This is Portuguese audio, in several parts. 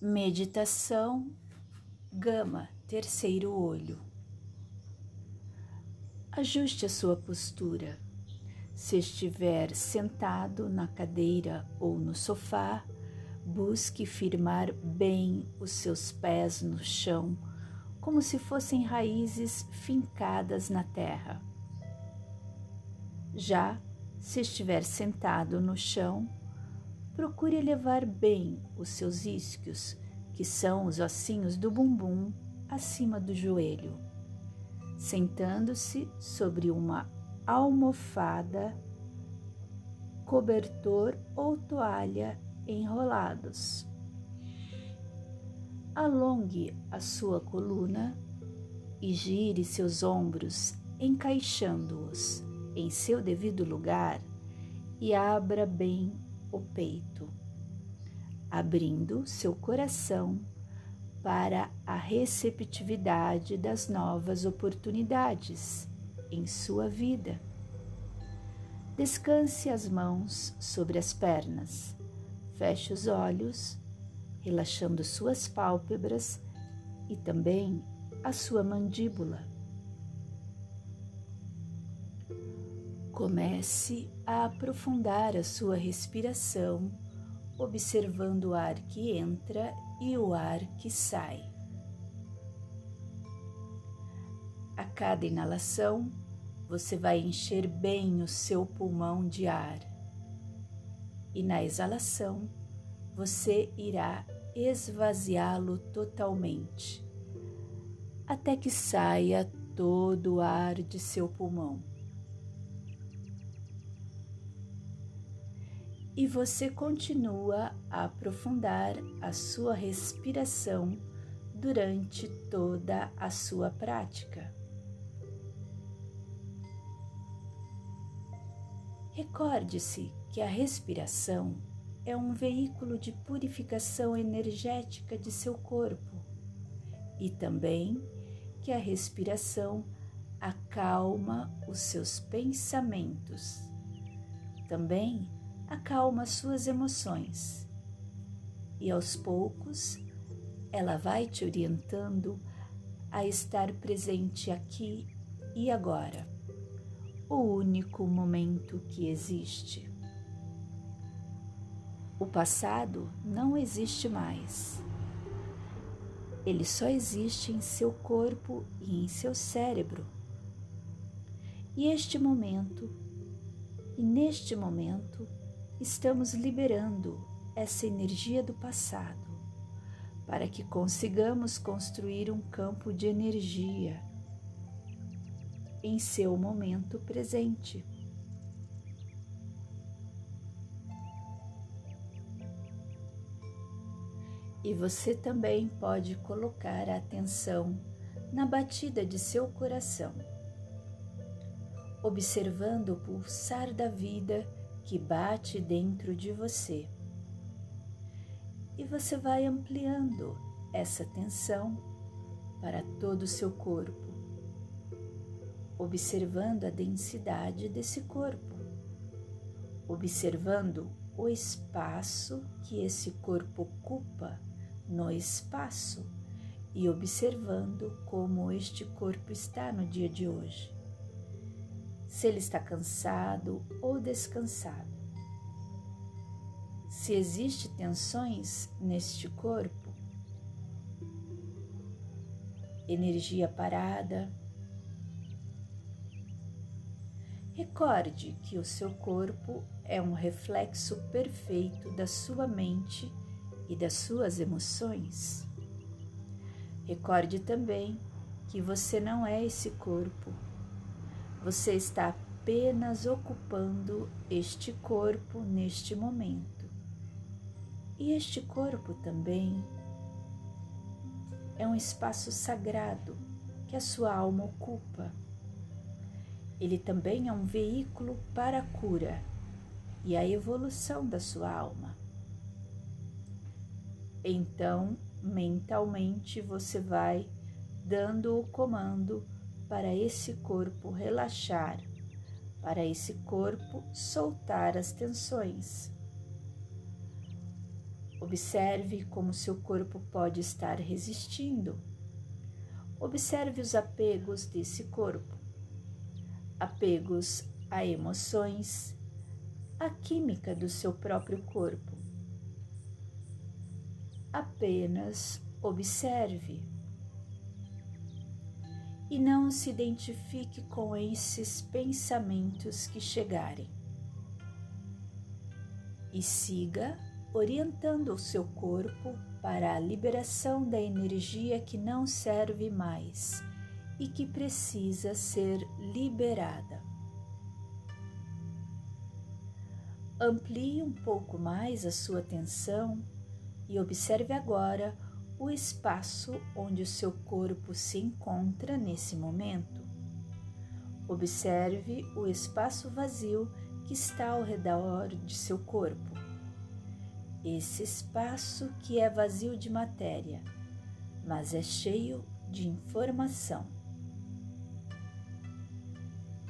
Meditação Gama, terceiro olho. Ajuste a sua postura. Se estiver sentado na cadeira ou no sofá, busque firmar bem os seus pés no chão, como se fossem raízes fincadas na terra. Já se estiver sentado no chão, procure elevar bem os seus isquios, que são os ossinhos do bumbum acima do joelho, sentando-se sobre uma almofada, cobertor ou toalha enrolados. Alongue a sua coluna e gire seus ombros, encaixando-os em seu devido lugar e abra bem o peito, abrindo seu coração para a receptividade das novas oportunidades em sua vida. Descanse as mãos sobre as pernas, feche os olhos, relaxando suas pálpebras e também a sua mandíbula. Comece a aprofundar a sua respiração, observando o ar que entra e o ar que sai. A cada inalação, você vai encher bem o seu pulmão de ar. E na exalação, você irá esvaziá-lo totalmente, até que saia todo o ar de seu pulmão. E você continua a aprofundar a sua respiração durante toda a sua prática. Recorde-se que a respiração é um veículo de purificação energética de seu corpo e também que a respiração acalma os seus pensamentos. Também acalma suas emoções e aos poucos ela vai te orientando a estar presente aqui e agora, o único momento que existe. O passado não existe mais. Ele só existe em seu corpo e em seu cérebro. E este momento, e neste momento, estamos liberando essa energia do passado para que consigamos construir um campo de energia em seu momento presente. E você também pode colocar a atenção na batida de seu coração, observando o pulsar da vida que bate dentro de você. E você vai ampliando essa tensão para todo o seu corpo, observando a densidade desse corpo, observando o espaço que esse corpo ocupa no espaço e observando como este corpo está no dia de hoje se ele está cansado ou descansado. Se existe tensões neste corpo, energia parada. Recorde que o seu corpo é um reflexo perfeito da sua mente e das suas emoções. Recorde também que você não é esse corpo você está apenas ocupando este corpo neste momento. E este corpo também é um espaço sagrado que a sua alma ocupa. Ele também é um veículo para a cura e a evolução da sua alma. Então, mentalmente, você vai dando o comando para esse corpo relaxar, para esse corpo soltar as tensões. Observe como seu corpo pode estar resistindo. Observe os apegos desse corpo, apegos a emoções, a química do seu próprio corpo. Apenas observe e não se identifique com esses pensamentos que chegarem. E siga orientando o seu corpo para a liberação da energia que não serve mais e que precisa ser liberada. Amplie um pouco mais a sua atenção e observe agora o espaço onde o seu corpo se encontra nesse momento. Observe o espaço vazio que está ao redor de seu corpo. Esse espaço que é vazio de matéria, mas é cheio de informação.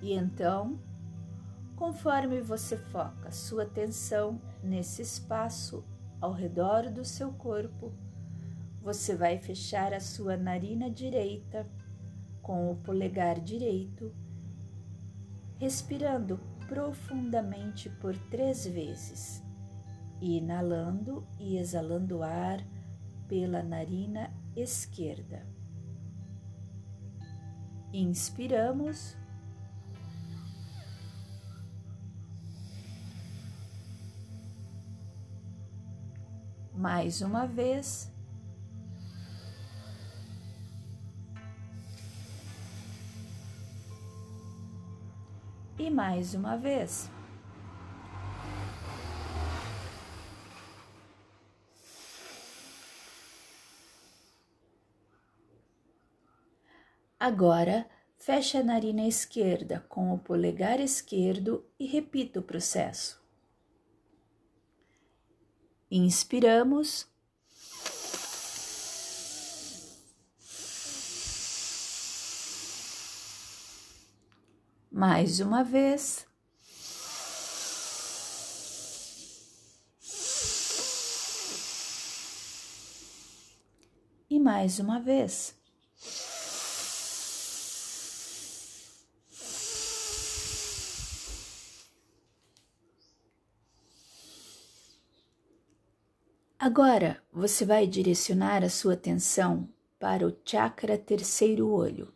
E então, conforme você foca sua atenção nesse espaço ao redor do seu corpo, você vai fechar a sua narina direita com o polegar direito, respirando profundamente por três vezes, inalando e exalando ar pela narina esquerda. Inspiramos. Mais uma vez. E mais uma vez. Agora, feche a narina esquerda com o polegar esquerdo e repita o processo. Inspiramos. Mais uma vez. E mais uma vez. Agora você vai direcionar a sua atenção para o chakra terceiro olho,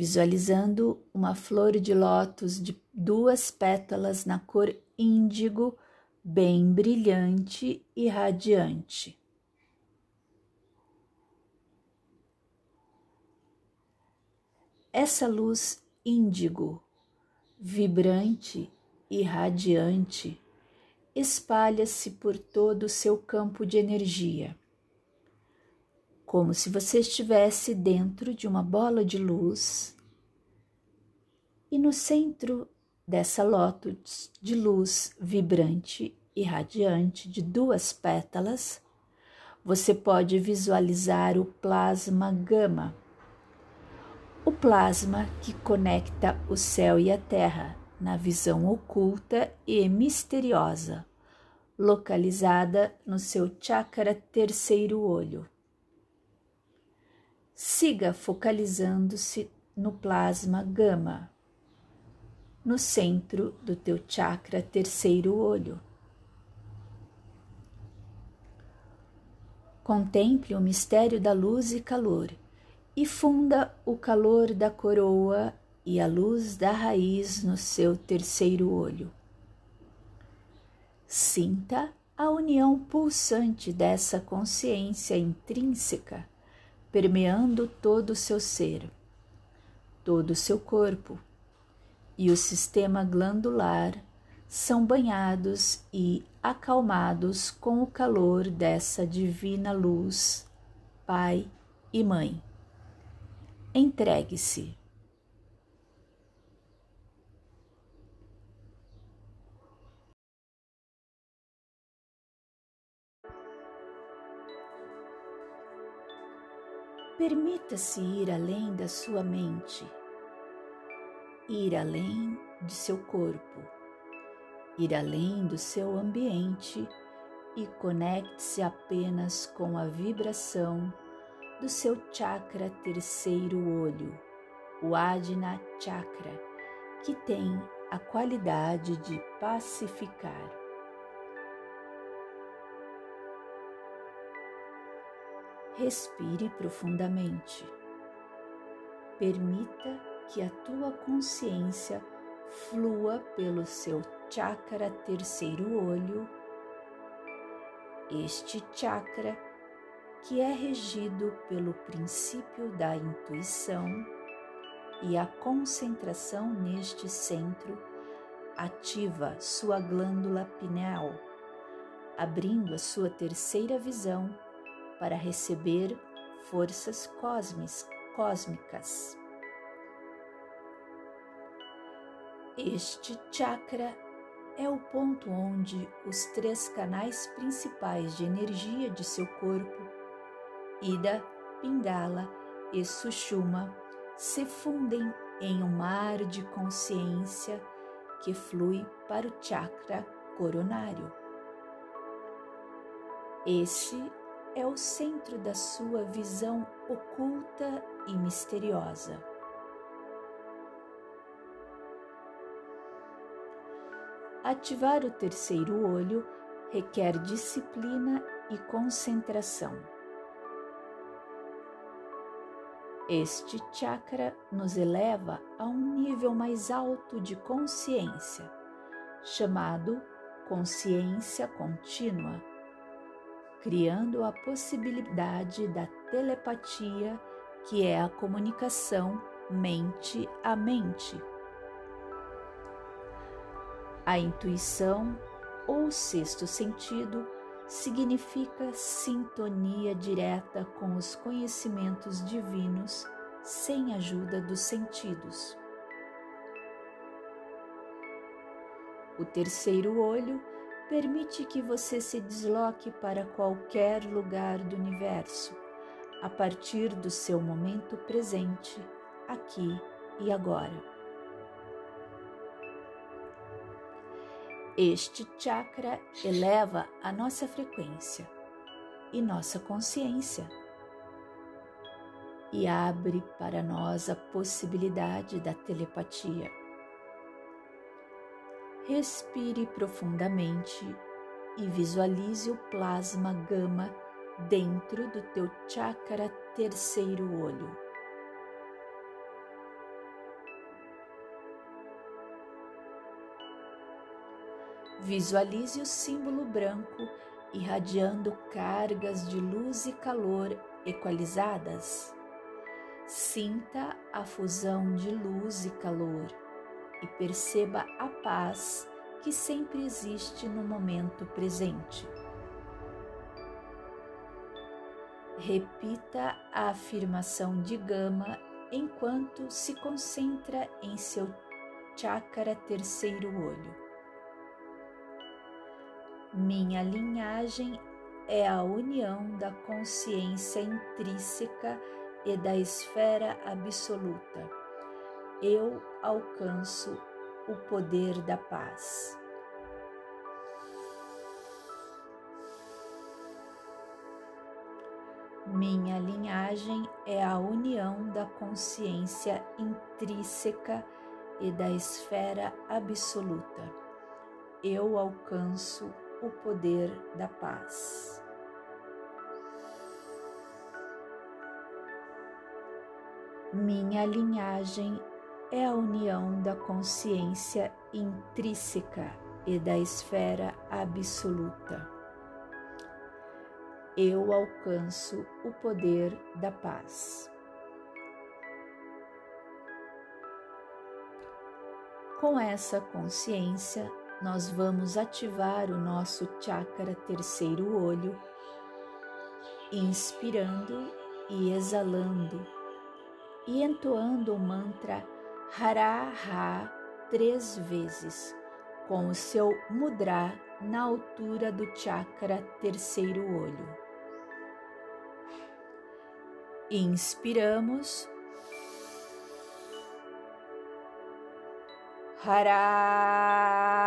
visualizando uma flor de lótus de duas pétalas na cor índigo, bem brilhante e radiante. Essa luz índigo, vibrante e radiante, espalha-se por todo o seu campo de energia, como se você estivesse dentro de uma bola de luz e no centro dessa lótus de luz vibrante e radiante de duas pétalas, você pode visualizar o plasma gama, o plasma que conecta o céu e a terra na visão oculta e misteriosa, localizada no seu chakra terceiro olho. Siga focalizando-se no plasma gama, no centro do teu chakra terceiro olho. Contemple o mistério da luz e calor e funda o calor da coroa e a luz da raiz no seu terceiro olho. Sinta a união pulsante dessa consciência intrínseca permeando todo o seu ser, todo o seu corpo, e o sistema glandular são banhados e acalmados com o calor dessa divina luz, Pai e Mãe. Entregue-se. Permita-se ir além da sua mente, ir além de seu corpo, ir além do seu ambiente e conecte-se apenas com a vibração do seu chakra terceiro olho, o Adina Chakra, que tem a qualidade de pacificar. Respire profundamente. Permita que a tua consciência flua pelo seu chakra terceiro olho. Este chakra que é regido pelo princípio da intuição e a concentração neste centro ativa sua glândula pineal, abrindo a sua terceira visão para receber forças cósmicas. Este chakra é o ponto onde os três canais principais de energia de seu corpo, Ida, Pingala e Sushuma, se fundem em um mar de consciência que flui para o chakra coronário. Esse é o centro da sua visão oculta e misteriosa. Ativar o terceiro olho requer disciplina e concentração. Este chakra nos eleva a um nível mais alto de consciência, chamado consciência contínua, criando a possibilidade da telepatia, que é a comunicação mente a mente. A intuição ou sexto sentido significa sintonia direta com os conhecimentos divinos sem ajuda dos sentidos. O terceiro olho permite que você se desloque para qualquer lugar do universo a partir do seu momento presente, aqui e agora. Este chakra eleva a nossa frequência e nossa consciência e abre para nós a possibilidade da telepatia. Respire profundamente e visualize o plasma gama dentro do teu chakra terceiro olho. Visualize o símbolo branco irradiando cargas de luz e calor equalizadas. Sinta a fusão de luz e calor e perceba a paz que sempre existe no momento presente. Repita a afirmação de Gama enquanto se concentra em seu chakra terceiro olho. Minha linhagem é a união da consciência intrínseca e da esfera absoluta. Eu alcanço o poder da paz. Minha linhagem é a união da consciência intrínseca e da esfera absoluta. Eu alcanço o poder da paz. Minha linhagem é a união da consciência intrínseca e da esfera absoluta. Eu alcanço o poder da paz. Com essa consciência, nós vamos ativar o nosso chakra terceiro olho, inspirando e exalando e entoando o mantra Hara-Ha três vezes, com o seu mudra na altura do chakra terceiro olho. Inspiramos Hara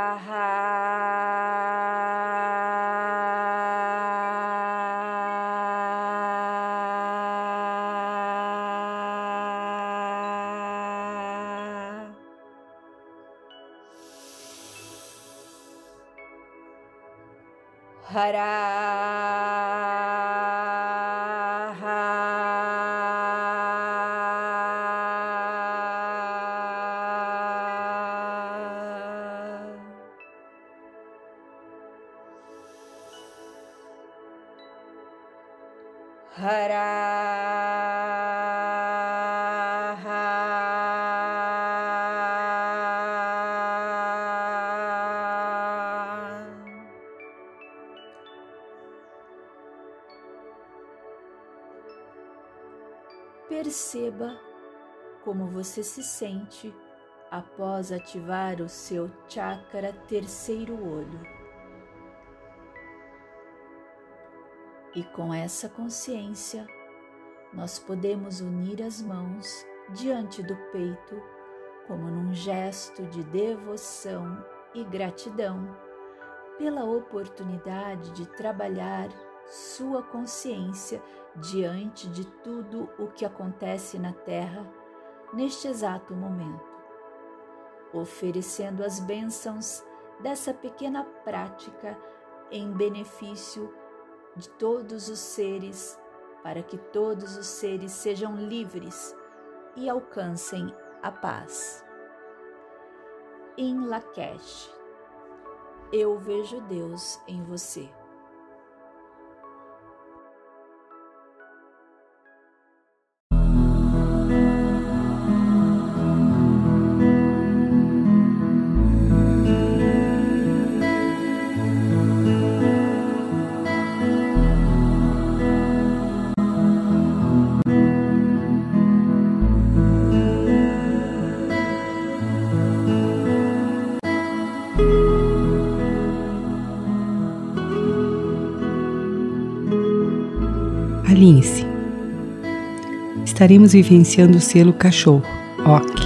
Perceba como você se sente após ativar o seu chakra terceiro olho. E com essa consciência, nós podemos unir as mãos diante do peito, como num gesto de devoção e gratidão pela oportunidade de trabalhar sua consciência diante de tudo o que acontece na Terra neste exato momento, oferecendo as bênçãos dessa pequena prática em benefício de todos os seres, para que todos os seres sejam livres e alcancem a paz. Em Lakesh, eu vejo Deus em você. Alinhe-se. Estaremos vivenciando o selo cachorro, OK.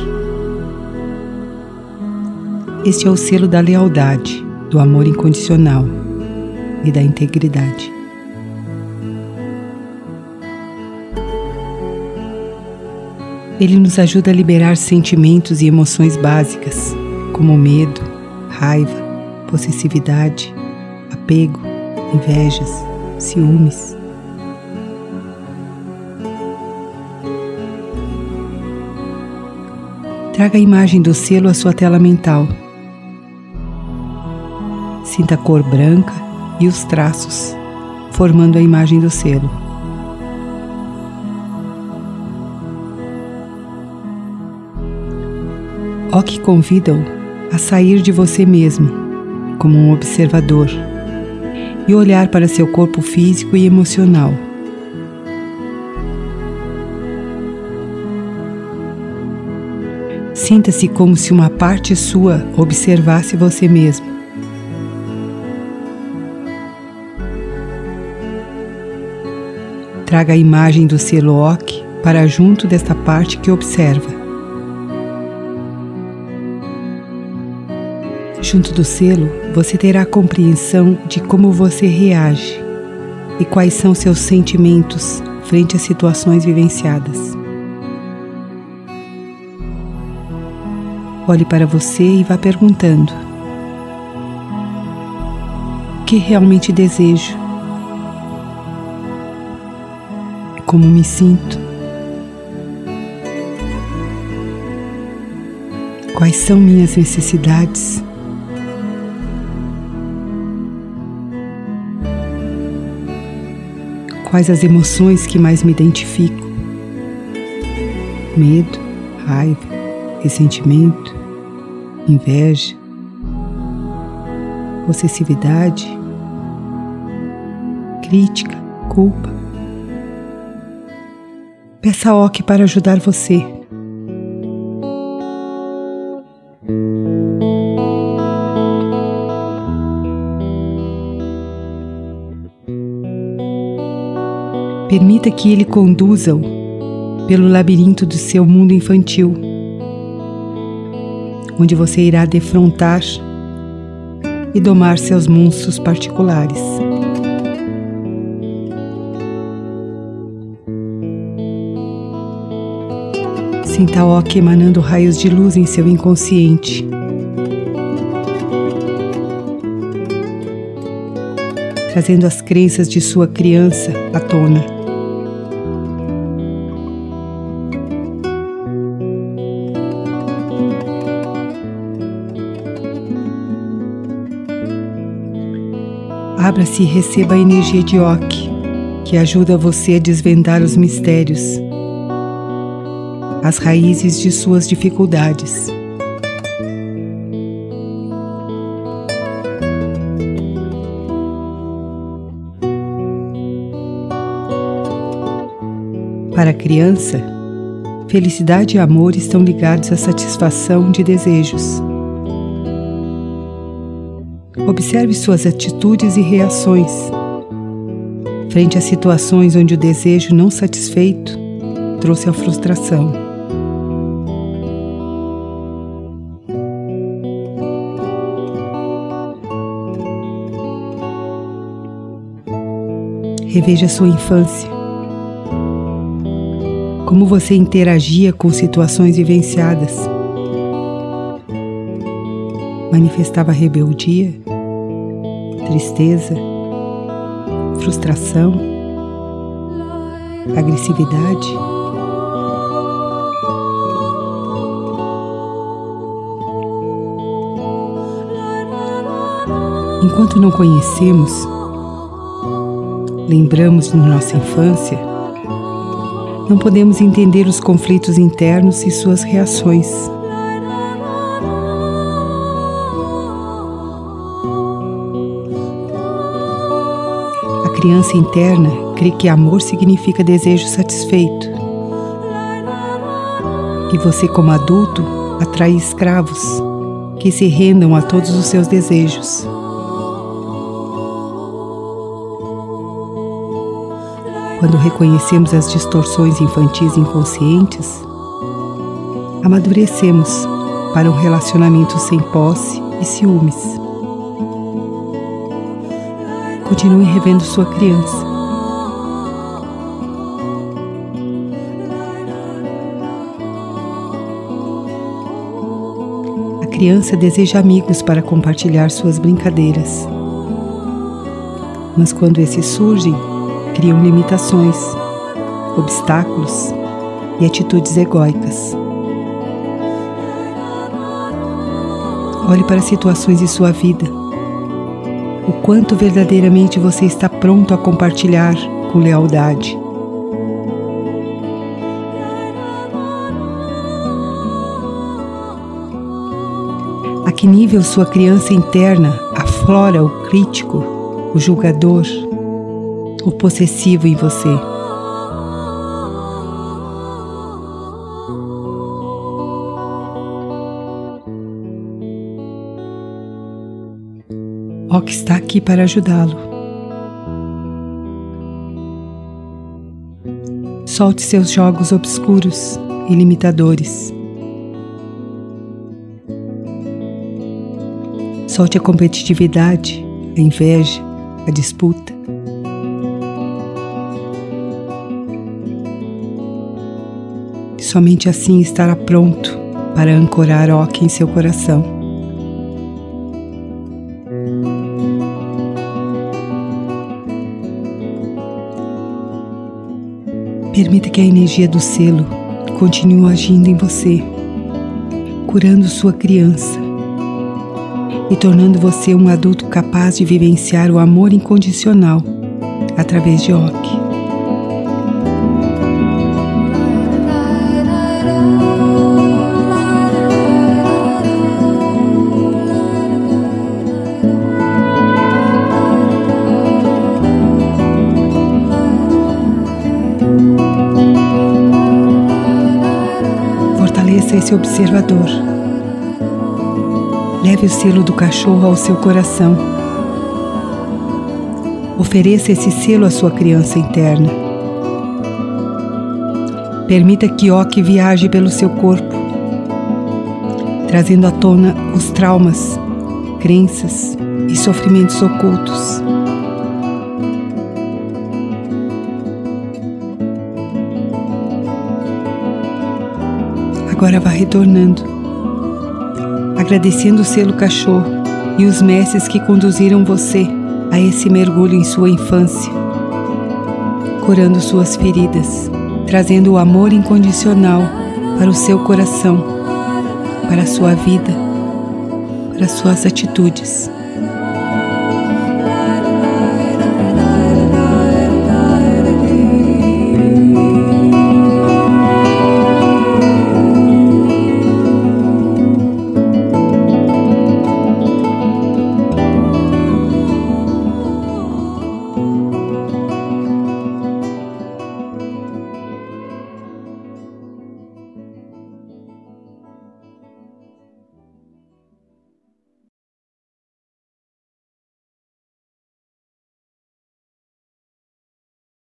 Este é o selo da lealdade, do amor incondicional e da integridade. Ele nos ajuda a liberar sentimentos e emoções básicas, como medo, raiva, possessividade, apego, invejas, ciúmes. Traga a imagem do selo à sua tela mental. Sinta a cor branca e os traços, formando a imagem do selo. Ok convida-o a sair de você mesmo, como um observador, e olhar para seu corpo físico e emocional Sinta-se como se uma parte sua observasse você mesmo. Traga a imagem do selo OK para junto desta parte que observa. Junto do selo, você terá compreensão de como você reage e quais são seus sentimentos frente às situações vivenciadas. Olhe para você e vá perguntando: O que realmente desejo? Como me sinto? Quais são minhas necessidades? Quais as emoções que mais me identifico? Medo, raiva, ressentimento, inveja, possessividade, crítica, culpa. Peça a Ok para ajudar você. Permita que ele conduza-o pelo labirinto do seu mundo infantil onde você irá defrontar e domar seus monstros particulares. Sinta o Ok emanando raios de luz em seu inconsciente. trazendo as crenças de sua criança à tona. Abra-se e receba a energia de Ok, que ajuda você a desvendar os mistérios, as raízes de suas dificuldades. Para a criança, felicidade e amor estão ligados à satisfação de desejos. Observe suas atitudes e reações. Frente a situações onde o desejo não satisfeito trouxe a frustração. Reveja sua infância. Como você interagia com situações vivenciadas. Manifestava rebeldia? Tristeza, frustração, agressividade. Enquanto não conhecemos, lembramos de nossa infância, não podemos entender os conflitos internos e suas reações. Criança interna crê que amor significa desejo satisfeito. E você, como adulto, atrai escravos que se rendam a todos os seus desejos. Quando reconhecemos as distorções infantis inconscientes, amadurecemos para um relacionamento sem posse e ciúmes. Continue revendo sua criança. A criança deseja amigos para compartilhar suas brincadeiras. Mas quando esses surgem, criam limitações, obstáculos e atitudes egóicas. Olhe para situações de sua vida o quanto verdadeiramente você está pronto a compartilhar com lealdade. A que nível sua criança interna aflora o crítico, o julgador, o possessivo em você? Está aqui para ajudá-lo. Solte seus jogos obscuros e limitadores. Solte a competitividade, a inveja, a disputa. Somente assim estará pronto para ancorar Oque em seu coração. Permita que a energia do selo continue agindo em você, curando sua criança e tornando você um adulto capaz de vivenciar o amor incondicional através de Ok. Esse observador. Leve o selo do cachorro ao seu coração. Ofereça esse selo à sua criança interna. Permita que Ok viaje pelo seu corpo, trazendo à tona os traumas, crenças e sofrimentos ocultos. Agora vá retornando, agradecendo o selo cachorro e os mestres que conduziram você a esse mergulho em sua infância, curando suas feridas, trazendo o amor incondicional para o seu coração, para a sua vida, para suas atitudes.